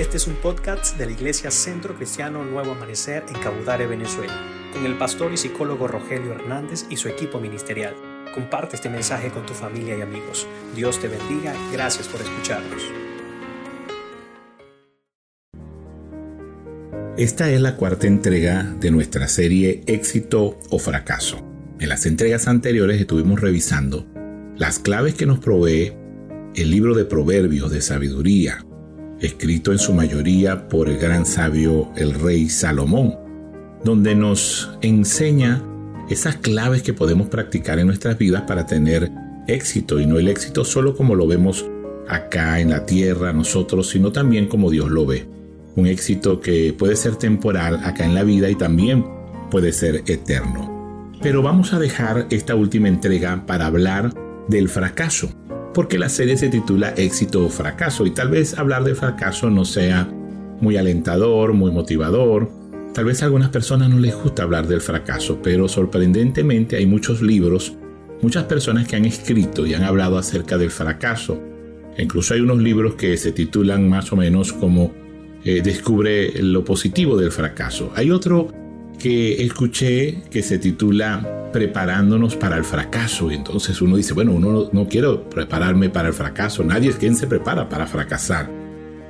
Este es un podcast de la Iglesia Centro Cristiano Nuevo Amanecer en Cabudare, Venezuela, con el pastor y psicólogo Rogelio Hernández y su equipo ministerial. Comparte este mensaje con tu familia y amigos. Dios te bendiga. Gracias por escucharnos. Esta es la cuarta entrega de nuestra serie Éxito o Fracaso. En las entregas anteriores estuvimos revisando las claves que nos provee el libro de Proverbios de Sabiduría, escrito en su mayoría por el gran sabio el rey Salomón, donde nos enseña esas claves que podemos practicar en nuestras vidas para tener éxito y no el éxito solo como lo vemos acá en la tierra nosotros, sino también como Dios lo ve. Un éxito que puede ser temporal acá en la vida y también puede ser eterno. Pero vamos a dejar esta última entrega para hablar del fracaso, porque la serie se titula Éxito o Fracaso y tal vez hablar de fracaso no sea muy alentador, muy motivador. Tal vez a algunas personas no les gusta hablar del fracaso, pero sorprendentemente hay muchos libros, muchas personas que han escrito y han hablado acerca del fracaso. Incluso hay unos libros que se titulan más o menos como eh, Descubre lo positivo del fracaso. Hay otro que escuché que se titula Preparándonos para el fracaso. Entonces uno dice, bueno, uno no, quiero prepararme para el fracaso. Nadie es quien se prepara para fracasar.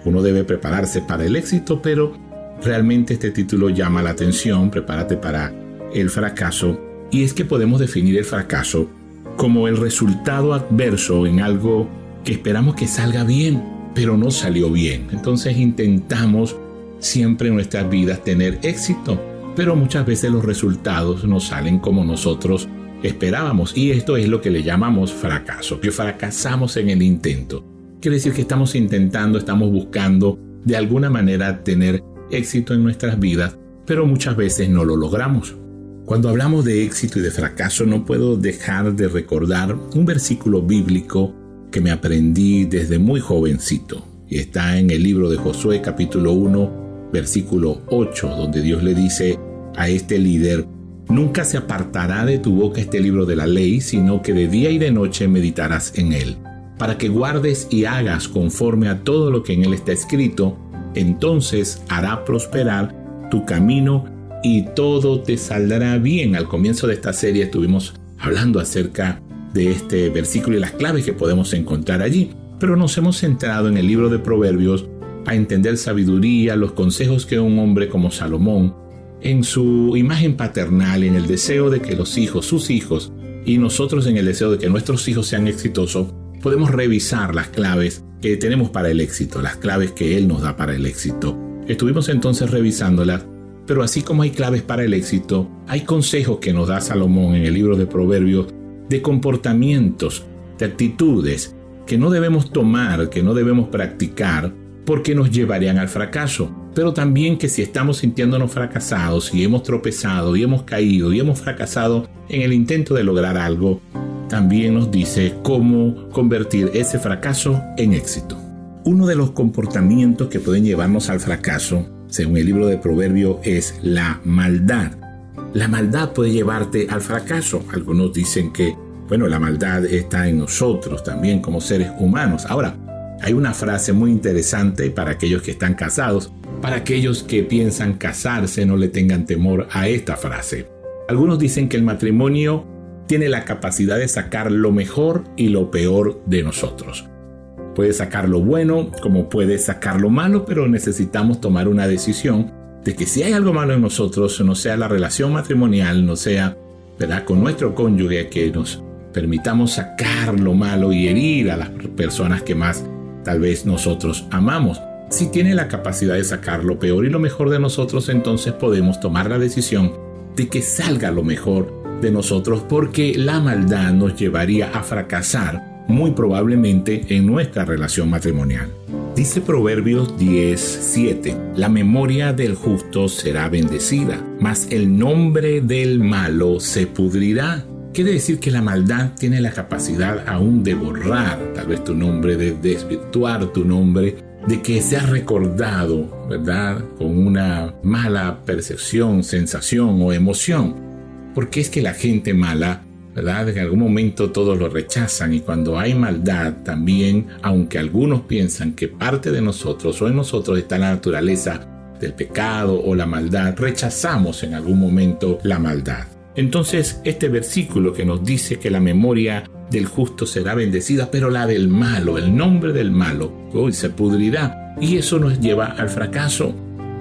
Uno debe prepararse para el éxito, pero realmente este título llama la atención, prepárate para el fracaso. Y es que podemos definir el fracaso como el resultado adverso en algo que esperamos que salga bien, pero no salió bien. Entonces intentamos siempre en nuestras vidas tener éxito pero muchas veces los resultados no salen como nosotros esperábamos y esto es lo que le llamamos fracaso, que fracasamos en el intento. Quiere decir que estamos intentando, estamos buscando de alguna manera tener éxito en nuestras vidas, pero muchas veces no lo logramos. Cuando hablamos de éxito y de fracaso no puedo dejar de recordar un versículo bíblico que me aprendí desde muy jovencito y está en el libro de Josué capítulo 1 versículo 8, donde Dios le dice a este líder, Nunca se apartará de tu boca este libro de la ley, sino que de día y de noche meditarás en él, para que guardes y hagas conforme a todo lo que en él está escrito, entonces hará prosperar tu camino y todo te saldrá bien. Al comienzo de esta serie estuvimos hablando acerca de este versículo y las claves que podemos encontrar allí, pero nos hemos centrado en el libro de Proverbios a entender sabiduría, los consejos que un hombre como Salomón, en su imagen paternal, en el deseo de que los hijos, sus hijos, y nosotros en el deseo de que nuestros hijos sean exitosos, podemos revisar las claves que tenemos para el éxito, las claves que Él nos da para el éxito. Estuvimos entonces revisándolas, pero así como hay claves para el éxito, hay consejos que nos da Salomón en el libro de Proverbios de comportamientos, de actitudes que no debemos tomar, que no debemos practicar porque nos llevarían al fracaso. Pero también que si estamos sintiéndonos fracasados y hemos tropezado y hemos caído y hemos fracasado en el intento de lograr algo, también nos dice cómo convertir ese fracaso en éxito. Uno de los comportamientos que pueden llevarnos al fracaso, según el libro de Proverbios, es la maldad. La maldad puede llevarte al fracaso. Algunos dicen que, bueno, la maldad está en nosotros también como seres humanos. Ahora, hay una frase muy interesante para aquellos que están casados. Para aquellos que piensan casarse, no le tengan temor a esta frase. Algunos dicen que el matrimonio tiene la capacidad de sacar lo mejor y lo peor de nosotros. Puede sacar lo bueno como puede sacar lo malo, pero necesitamos tomar una decisión de que si hay algo malo en nosotros, no sea la relación matrimonial, no sea ¿verdad? con nuestro cónyuge, que nos permitamos sacar lo malo y herir a las personas que más tal vez nosotros amamos. Si tiene la capacidad de sacar lo peor y lo mejor de nosotros, entonces podemos tomar la decisión de que salga lo mejor de nosotros porque la maldad nos llevaría a fracasar muy probablemente en nuestra relación matrimonial. Dice Proverbios 10:7, la memoria del justo será bendecida, mas el nombre del malo se pudrirá. Quiere decir que la maldad tiene la capacidad aún de borrar tal vez tu nombre, de desvirtuar tu nombre, de que seas recordado, ¿verdad? Con una mala percepción, sensación o emoción. Porque es que la gente mala ¿verdad? En algún momento todos lo rechazan y cuando hay maldad también, aunque algunos piensan que parte de nosotros o en nosotros está la naturaleza del pecado o la maldad, rechazamos en algún momento la maldad. Entonces, este versículo que nos dice que la memoria del justo será bendecida, pero la del malo, el nombre del malo, hoy se pudrirá. Y eso nos lleva al fracaso.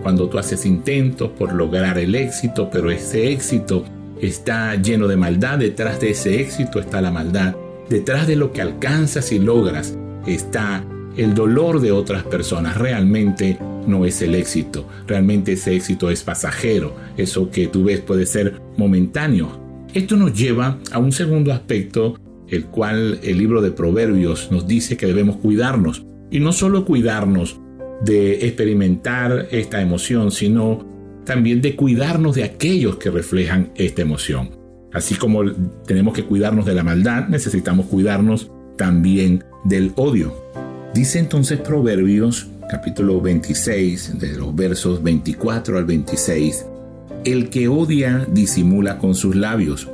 Cuando tú haces intentos por lograr el éxito, pero ese éxito está lleno de maldad, detrás de ese éxito está la maldad. Detrás de lo que alcanzas y logras está el dolor de otras personas. Realmente no es el éxito. Realmente ese éxito es pasajero. Eso que tú ves puede ser momentáneo. Esto nos lleva a un segundo aspecto, el cual el libro de Proverbios nos dice que debemos cuidarnos. Y no solo cuidarnos de experimentar esta emoción, sino también de cuidarnos de aquellos que reflejan esta emoción. Así como tenemos que cuidarnos de la maldad, necesitamos cuidarnos también del odio. Dice entonces Proverbios capítulo 26, de los versos 24 al 26, el que odia disimula con sus labios,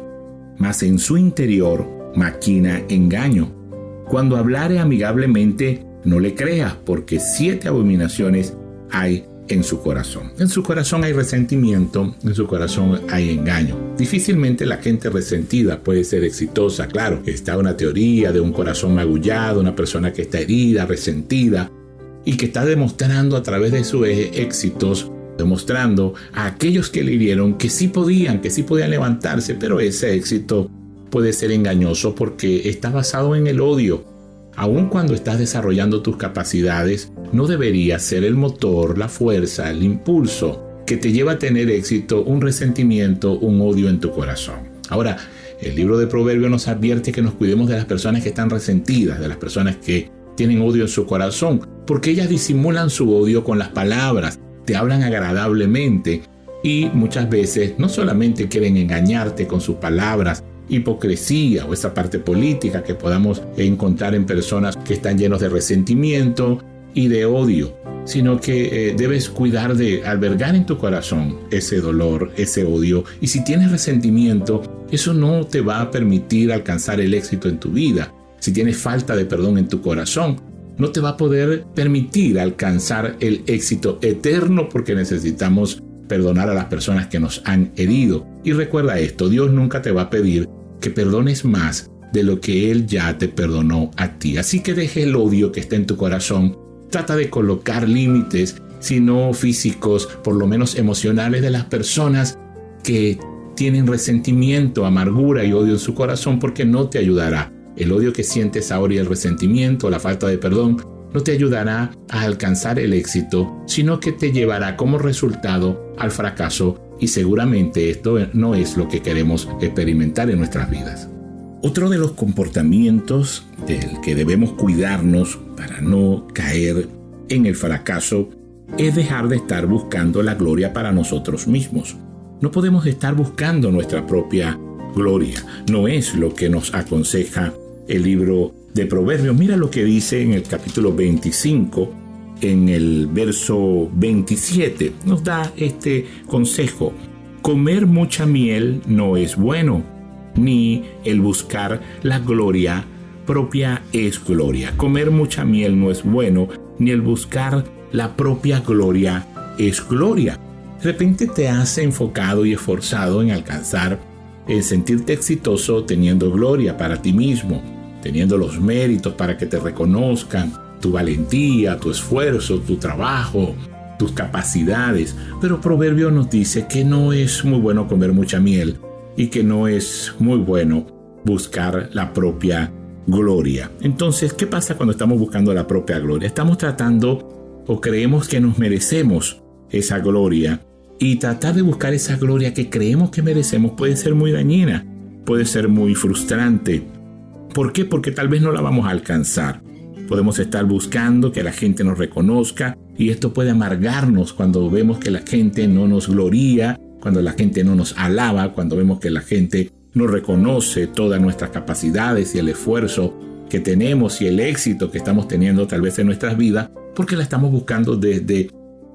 mas en su interior maquina engaño. Cuando hablare amigablemente, no le creas, porque siete abominaciones hay en su corazón. En su corazón hay resentimiento, en su corazón hay engaño. Difícilmente la gente resentida puede ser exitosa, claro. Está una teoría de un corazón magullado, una persona que está herida, resentida, y que está demostrando a través de sus éxitos, demostrando a aquellos que le hirieron que sí podían, que sí podían levantarse, pero ese éxito puede ser engañoso porque está basado en el odio. Aun cuando estás desarrollando tus capacidades, no debería ser el motor, la fuerza, el impulso que te lleva a tener éxito un resentimiento, un odio en tu corazón. Ahora, el libro de Proverbios nos advierte que nos cuidemos de las personas que están resentidas, de las personas que tienen odio en su corazón, porque ellas disimulan su odio con las palabras, te hablan agradablemente y muchas veces no solamente quieren engañarte con sus palabras, hipocresía o esa parte política que podamos encontrar en personas que están llenos de resentimiento y de odio, sino que eh, debes cuidar de albergar en tu corazón ese dolor, ese odio, y si tienes resentimiento, eso no te va a permitir alcanzar el éxito en tu vida. Si tienes falta de perdón en tu corazón, no te va a poder permitir alcanzar el éxito eterno porque necesitamos perdonar a las personas que nos han herido. Y recuerda esto, Dios nunca te va a pedir que perdones más de lo que Él ya te perdonó a ti. Así que deje el odio que está en tu corazón. Trata de colocar límites, si no físicos, por lo menos emocionales de las personas que tienen resentimiento, amargura y odio en su corazón porque no te ayudará el odio que sientes ahora y el resentimiento, la falta de perdón, no te ayudará a alcanzar el éxito, sino que te llevará como resultado al fracaso y seguramente esto no es lo que queremos experimentar en nuestras vidas. Otro de los comportamientos del que debemos cuidarnos para no caer en el fracaso es dejar de estar buscando la gloria para nosotros mismos. No podemos estar buscando nuestra propia gloria. No es lo que nos aconseja el libro de Proverbios. Mira lo que dice en el capítulo 25, en el verso 27. Nos da este consejo. Comer mucha miel no es bueno, ni el buscar la gloria propia es gloria. Comer mucha miel no es bueno, ni el buscar la propia gloria es gloria. De repente te has enfocado y esforzado en alcanzar el sentirte exitoso teniendo gloria para ti mismo, teniendo los méritos para que te reconozcan, tu valentía, tu esfuerzo, tu trabajo, tus capacidades. Pero Proverbio nos dice que no es muy bueno comer mucha miel y que no es muy bueno buscar la propia gloria. Entonces, ¿qué pasa cuando estamos buscando la propia gloria? Estamos tratando o creemos que nos merecemos esa gloria y tratar de buscar esa gloria que creemos que merecemos puede ser muy dañina, puede ser muy frustrante, ¿Por qué? Porque tal vez no la vamos a alcanzar. Podemos estar buscando que la gente nos reconozca y esto puede amargarnos cuando vemos que la gente no nos gloria, cuando la gente no nos alaba, cuando vemos que la gente no reconoce todas nuestras capacidades y el esfuerzo que tenemos y el éxito que estamos teniendo tal vez en nuestras vidas, porque la estamos buscando desde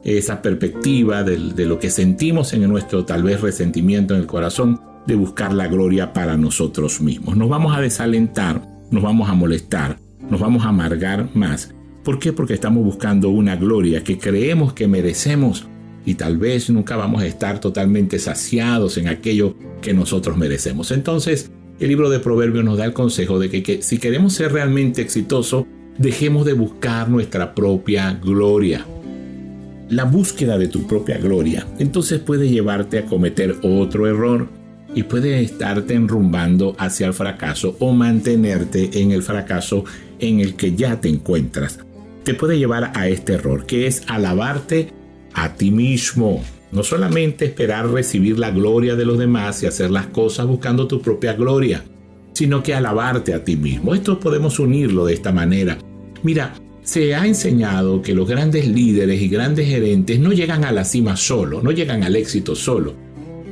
esa perspectiva de, de lo que sentimos en nuestro tal vez resentimiento en el corazón, de buscar la gloria para nosotros mismos. Nos vamos a desalentar, nos vamos a molestar, nos vamos a amargar más. ¿Por qué? Porque estamos buscando una gloria que creemos que merecemos y tal vez nunca vamos a estar totalmente saciados en aquello que nosotros merecemos. Entonces, el libro de Proverbios nos da el consejo de que, que si queremos ser realmente exitosos, dejemos de buscar nuestra propia gloria. La búsqueda de tu propia gloria entonces puede llevarte a cometer otro error y puede estarte enrumbando hacia el fracaso o mantenerte en el fracaso en el que ya te encuentras. Te puede llevar a este error, que es alabarte a ti mismo. No solamente esperar recibir la gloria de los demás y hacer las cosas buscando tu propia gloria, sino que alabarte a ti mismo. Esto podemos unirlo de esta manera. Mira, se ha enseñado que los grandes líderes y grandes gerentes no llegan a la cima solo, no llegan al éxito solo.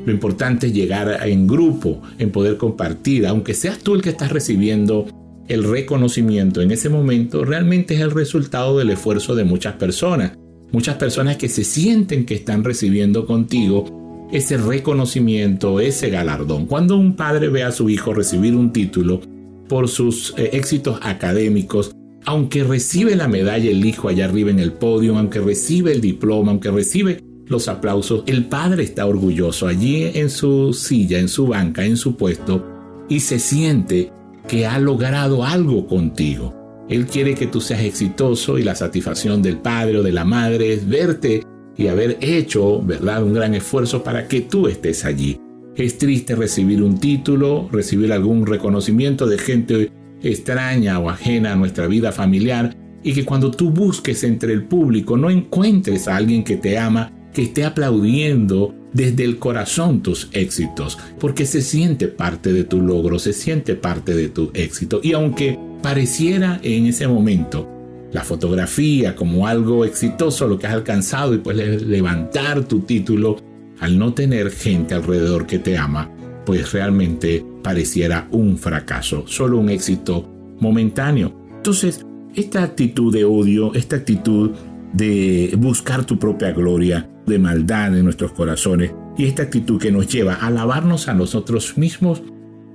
Lo importante es llegar en grupo, en poder compartir, aunque seas tú el que estás recibiendo el reconocimiento en ese momento, realmente es el resultado del esfuerzo de muchas personas. Muchas personas que se sienten que están recibiendo contigo ese reconocimiento, ese galardón. Cuando un padre ve a su hijo recibir un título por sus eh, éxitos académicos, aunque recibe la medalla el hijo allá arriba en el podio, aunque recibe el diploma, aunque recibe los aplausos, el padre está orgulloso allí en su silla, en su banca, en su puesto, y se siente que ha logrado algo contigo. Él quiere que tú seas exitoso y la satisfacción del padre o de la madre es verte y haber hecho, ¿verdad?, un gran esfuerzo para que tú estés allí. Es triste recibir un título, recibir algún reconocimiento de gente extraña o ajena a nuestra vida familiar y que cuando tú busques entre el público no encuentres a alguien que te ama, que esté aplaudiendo desde el corazón tus éxitos, porque se siente parte de tu logro, se siente parte de tu éxito. Y aunque pareciera en ese momento la fotografía como algo exitoso, lo que has alcanzado y puedes levantar tu título, al no tener gente alrededor que te ama, pues realmente pareciera un fracaso, solo un éxito momentáneo. Entonces, esta actitud de odio, esta actitud de buscar tu propia gloria, de maldad en nuestros corazones y esta actitud que nos lleva a alabarnos a nosotros mismos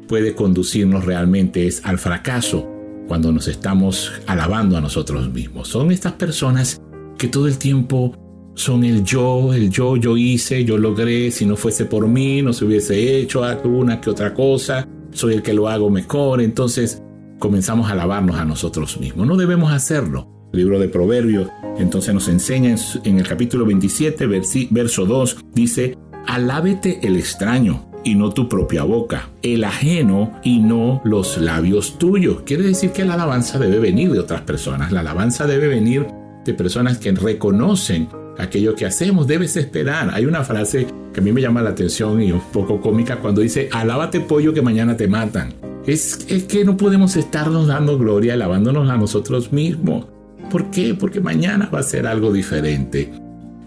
puede conducirnos realmente es al fracaso cuando nos estamos alabando a nosotros mismos. Son estas personas que todo el tiempo son el yo, el yo, yo hice, yo logré, si no fuese por mí, no se hubiese hecho alguna que otra cosa, soy el que lo hago mejor, entonces comenzamos a alabarnos a nosotros mismos. No debemos hacerlo. Libro de Proverbios entonces nos enseña en el capítulo 27, verso 2, dice, alábete el extraño y no tu propia boca, el ajeno y no los labios tuyos. Quiere decir que la alabanza debe venir de otras personas, la alabanza debe venir de personas que reconocen aquello que hacemos, debes esperar. Hay una frase que a mí me llama la atención y un poco cómica cuando dice, alábate pollo que mañana te matan. Es, es que no podemos estarnos dando gloria alabándonos a nosotros mismos. ¿Por qué? Porque mañana va a ser algo diferente.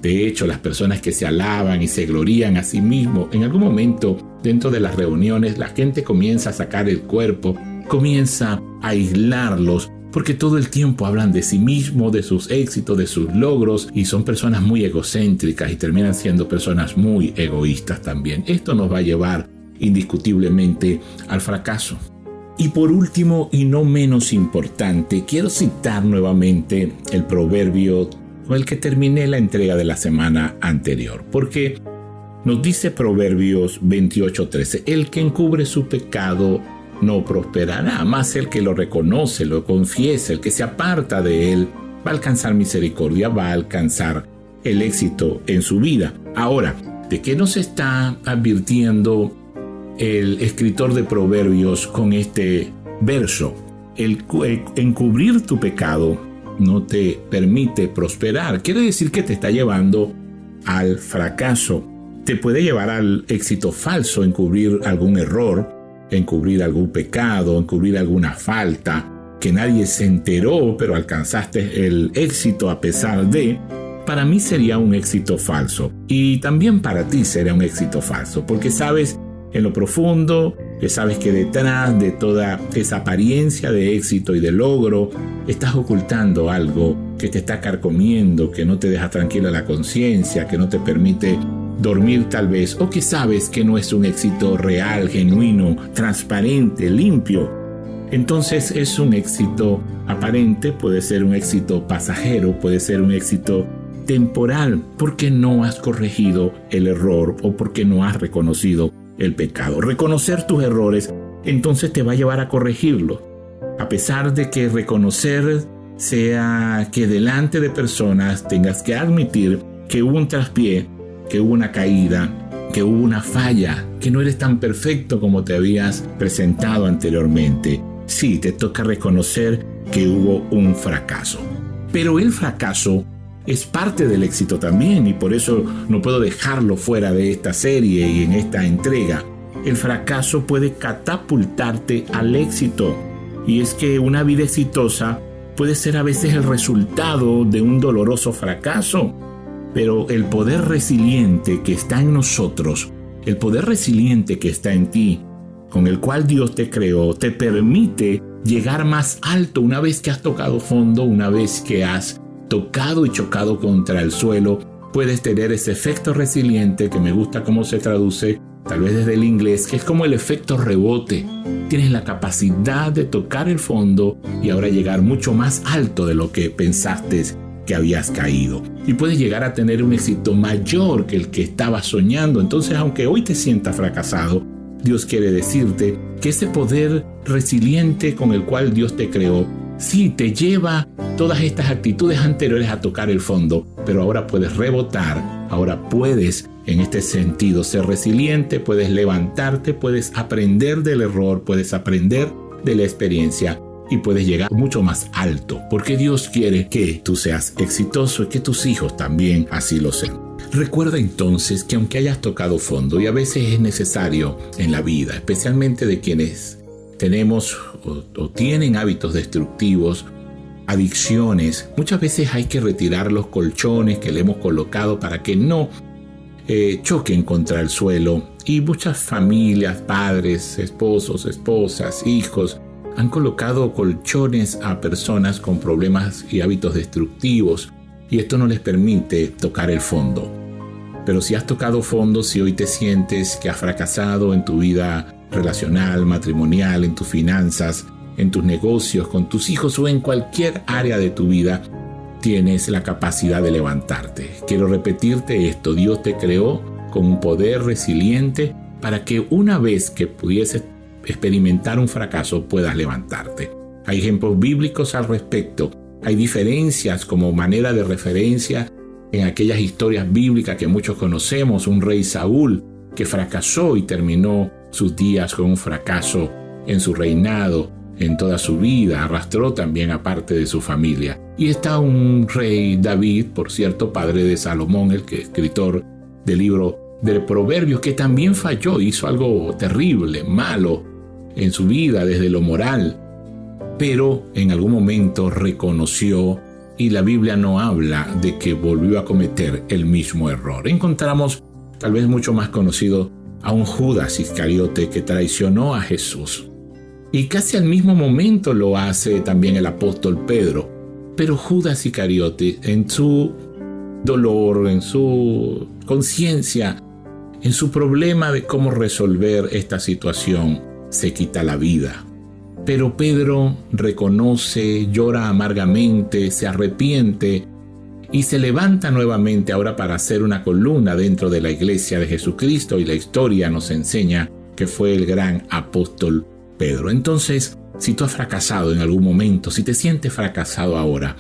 De hecho, las personas que se alaban y se glorían a sí mismos, en algún momento dentro de las reuniones la gente comienza a sacar el cuerpo, comienza a aislarlos, porque todo el tiempo hablan de sí mismo, de sus éxitos, de sus logros, y son personas muy egocéntricas y terminan siendo personas muy egoístas también. Esto nos va a llevar indiscutiblemente al fracaso. Y por último, y no menos importante, quiero citar nuevamente el proverbio con el que terminé la entrega de la semana anterior, porque nos dice Proverbios 28:13, el que encubre su pecado no prosperará, más el que lo reconoce, lo confiesa, el que se aparta de él, va a alcanzar misericordia, va a alcanzar el éxito en su vida. Ahora, ¿de qué nos está advirtiendo el escritor de Proverbios con este verso. El, encubrir tu pecado no te permite prosperar. Quiere decir que te está llevando al fracaso. Te puede llevar al éxito falso, encubrir algún error, encubrir algún pecado, encubrir alguna falta, que nadie se enteró, pero alcanzaste el éxito a pesar de. Para mí sería un éxito falso. Y también para ti sería un éxito falso, porque sabes en lo profundo, que sabes que detrás de toda esa apariencia de éxito y de logro, estás ocultando algo que te está carcomiendo, que no te deja tranquila la conciencia, que no te permite dormir tal vez, o que sabes que no es un éxito real, genuino, transparente, limpio. Entonces es un éxito aparente, puede ser un éxito pasajero, puede ser un éxito temporal, porque no has corregido el error o porque no has reconocido el pecado. Reconocer tus errores entonces te va a llevar a corregirlo. A pesar de que reconocer sea que delante de personas tengas que admitir que hubo un traspié, que hubo una caída, que hubo una falla, que no eres tan perfecto como te habías presentado anteriormente. Sí, te toca reconocer que hubo un fracaso. Pero el fracaso es parte del éxito también y por eso no puedo dejarlo fuera de esta serie y en esta entrega. El fracaso puede catapultarte al éxito. Y es que una vida exitosa puede ser a veces el resultado de un doloroso fracaso. Pero el poder resiliente que está en nosotros, el poder resiliente que está en ti, con el cual Dios te creó, te permite llegar más alto una vez que has tocado fondo, una vez que has tocado y chocado contra el suelo, puedes tener ese efecto resiliente que me gusta cómo se traduce, tal vez desde el inglés, que es como el efecto rebote. Tienes la capacidad de tocar el fondo y ahora llegar mucho más alto de lo que pensaste que habías caído. Y puedes llegar a tener un éxito mayor que el que estabas soñando. Entonces, aunque hoy te sientas fracasado, Dios quiere decirte que ese poder resiliente con el cual Dios te creó Sí, te lleva todas estas actitudes anteriores a tocar el fondo, pero ahora puedes rebotar, ahora puedes en este sentido ser resiliente, puedes levantarte, puedes aprender del error, puedes aprender de la experiencia y puedes llegar mucho más alto, porque Dios quiere que tú seas exitoso y que tus hijos también así lo sean. Recuerda entonces que aunque hayas tocado fondo y a veces es necesario en la vida, especialmente de quienes tenemos o, tienen hábitos destructivos, adicciones, muchas veces hay que retirar los colchones que le hemos colocado para que no eh, choquen contra el suelo. Y muchas familias, padres, esposos, esposas, hijos, han colocado colchones a personas con problemas y hábitos destructivos y esto no les permite tocar el fondo. Pero si has tocado fondo, si hoy te sientes que has fracasado en tu vida relacional, matrimonial, en tus finanzas, en tus negocios, con tus hijos o en cualquier área de tu vida, tienes la capacidad de levantarte. Quiero repetirte esto, Dios te creó con un poder resiliente para que una vez que pudieses experimentar un fracaso puedas levantarte. Hay ejemplos bíblicos al respecto. Hay diferencias como manera de referencia en aquellas historias bíblicas que muchos conocemos. Un rey Saúl que fracasó y terminó sus días con un fracaso en su reinado, en toda su vida, arrastró también a parte de su familia. Y está un rey David, por cierto, padre de Salomón, el que escritor del libro de Proverbios, que también falló, hizo algo terrible, malo en su vida desde lo moral, pero en algún momento reconoció y la Biblia no habla de que volvió a cometer el mismo error. Encontramos, tal vez mucho más conocido, a un Judas Iscariote que traicionó a Jesús. Y casi al mismo momento lo hace también el apóstol Pedro. Pero Judas Iscariote, en su dolor, en su conciencia, en su problema de cómo resolver esta situación, se quita la vida. Pero Pedro reconoce, llora amargamente, se arrepiente y se levanta nuevamente ahora para hacer una columna dentro de la iglesia de Jesucristo y la historia nos enseña que fue el gran apóstol Pedro. Entonces, si tú has fracasado en algún momento, si te sientes fracasado ahora,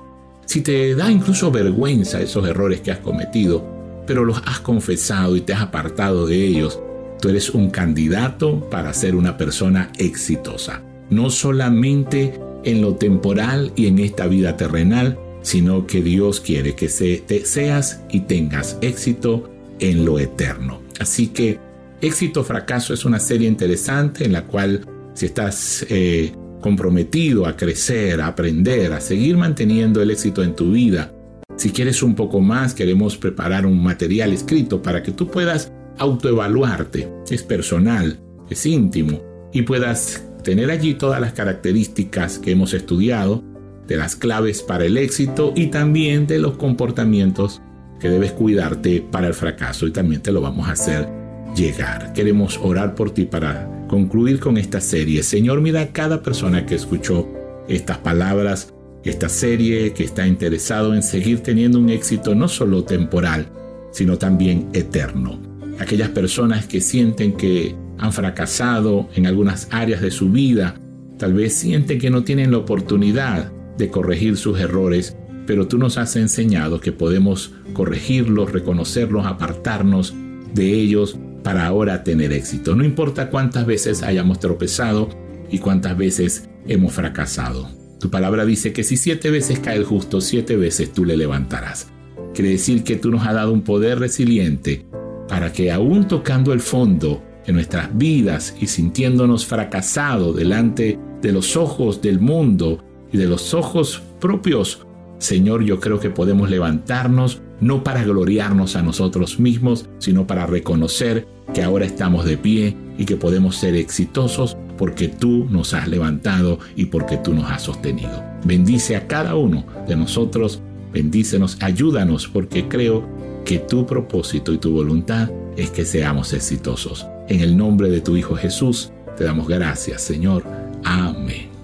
si te da incluso vergüenza esos errores que has cometido, pero los has confesado y te has apartado de ellos, tú eres un candidato para ser una persona exitosa. No solamente en lo temporal y en esta vida terrenal, sino que Dios quiere que seas y tengas éxito en lo eterno. Así que éxito fracaso es una serie interesante en la cual si estás eh, comprometido a crecer, a aprender, a seguir manteniendo el éxito en tu vida, si quieres un poco más, queremos preparar un material escrito para que tú puedas autoevaluarte. Es personal, es íntimo y puedas tener allí todas las características que hemos estudiado de las claves para el éxito y también de los comportamientos que debes cuidarte para el fracaso y también te lo vamos a hacer llegar. Queremos orar por ti para concluir con esta serie. Señor, mira a cada persona que escuchó estas palabras, esta serie, que está interesado en seguir teniendo un éxito no solo temporal, sino también eterno. Aquellas personas que sienten que han fracasado en algunas áreas de su vida, tal vez sienten que no tienen la oportunidad de corregir sus errores, pero tú nos has enseñado que podemos corregirlos, reconocerlos, apartarnos de ellos para ahora tener éxito. No importa cuántas veces hayamos tropezado y cuántas veces hemos fracasado. Tu palabra dice que si siete veces cae el justo, siete veces tú le levantarás. Quiere decir que tú nos has dado un poder resiliente para que aún tocando el fondo en nuestras vidas y sintiéndonos fracasados delante de los ojos del mundo y de los ojos propios, Señor, yo creo que podemos levantarnos no para gloriarnos a nosotros mismos, sino para reconocer que ahora estamos de pie y que podemos ser exitosos porque tú nos has levantado y porque tú nos has sostenido. Bendice a cada uno de nosotros, bendícenos, ayúdanos porque creo que tu propósito y tu voluntad es que seamos exitosos. En el nombre de tu Hijo Jesús, te damos gracias, Señor. Amén.